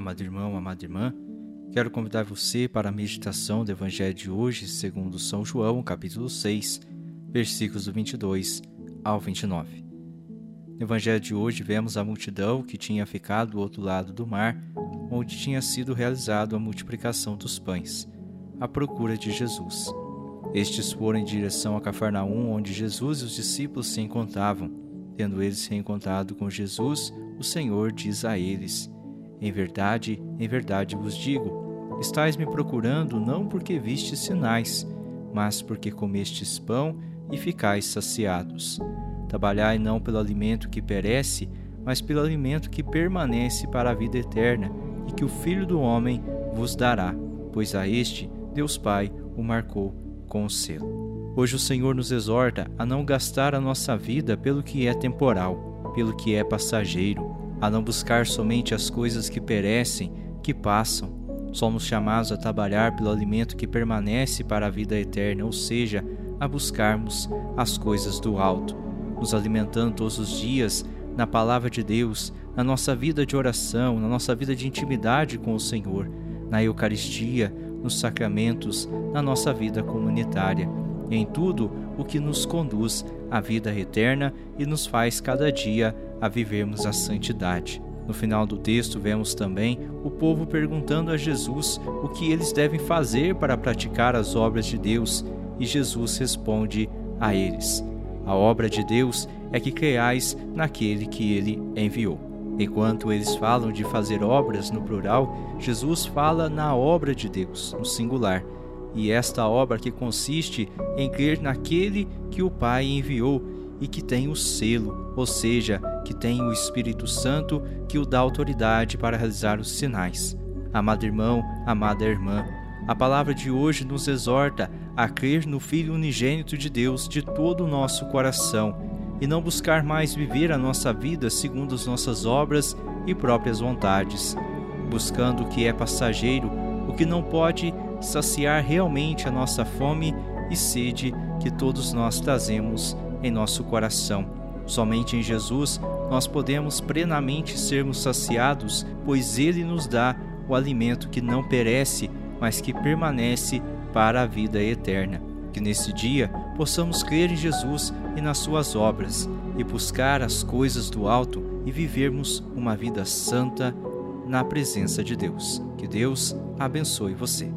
amado irmão, amada irmã. Quero convidar você para a meditação do Evangelho de hoje, segundo São João, capítulo 6, versículos do 22 ao 29. No Evangelho de hoje, vemos a multidão que tinha ficado do outro lado do mar, onde tinha sido realizada a multiplicação dos pães, à procura de Jesus. Estes foram em direção a Cafarnaum, onde Jesus e os discípulos se encontravam. Tendo eles se encontrado com Jesus, o Senhor diz a eles: Em verdade, em verdade vos digo: estáis me procurando não porque vistes sinais, mas porque comestes pão e ficais saciados. Trabalhai não pelo alimento que perece, mas pelo alimento que permanece para a vida eterna, e que o Filho do Homem vos dará, pois a este Deus Pai o marcou com o selo. Hoje o Senhor nos exorta a não gastar a nossa vida pelo que é temporal, pelo que é passageiro, a não buscar somente as coisas que perecem, que passam. Somos chamados a trabalhar pelo alimento que permanece para a vida eterna, ou seja, a buscarmos as coisas do alto nos alimentando todos os dias na palavra de Deus, na nossa vida de oração, na nossa vida de intimidade com o Senhor, na Eucaristia, nos sacramentos, na nossa vida comunitária, em tudo o que nos conduz à vida eterna e nos faz cada dia a vivermos a santidade. No final do texto, vemos também o povo perguntando a Jesus o que eles devem fazer para praticar as obras de Deus, e Jesus responde a eles: a obra de Deus é que creais naquele que ele enviou. Enquanto eles falam de fazer obras no plural, Jesus fala na obra de Deus no singular. E esta obra que consiste em crer naquele que o Pai enviou e que tem o selo, ou seja, que tem o Espírito Santo que o dá autoridade para realizar os sinais. Amado irmão, amada irmã, a palavra de hoje nos exorta a crer no Filho unigênito de Deus de todo o nosso coração e não buscar mais viver a nossa vida segundo as nossas obras e próprias vontades, buscando o que é passageiro, o que não pode saciar realmente a nossa fome e sede que todos nós trazemos em nosso coração. Somente em Jesus nós podemos plenamente sermos saciados, pois Ele nos dá o alimento que não perece mas que permanece para a vida eterna. Que nesse dia possamos crer em Jesus e nas suas obras e buscar as coisas do alto e vivermos uma vida santa na presença de Deus. Que Deus abençoe você.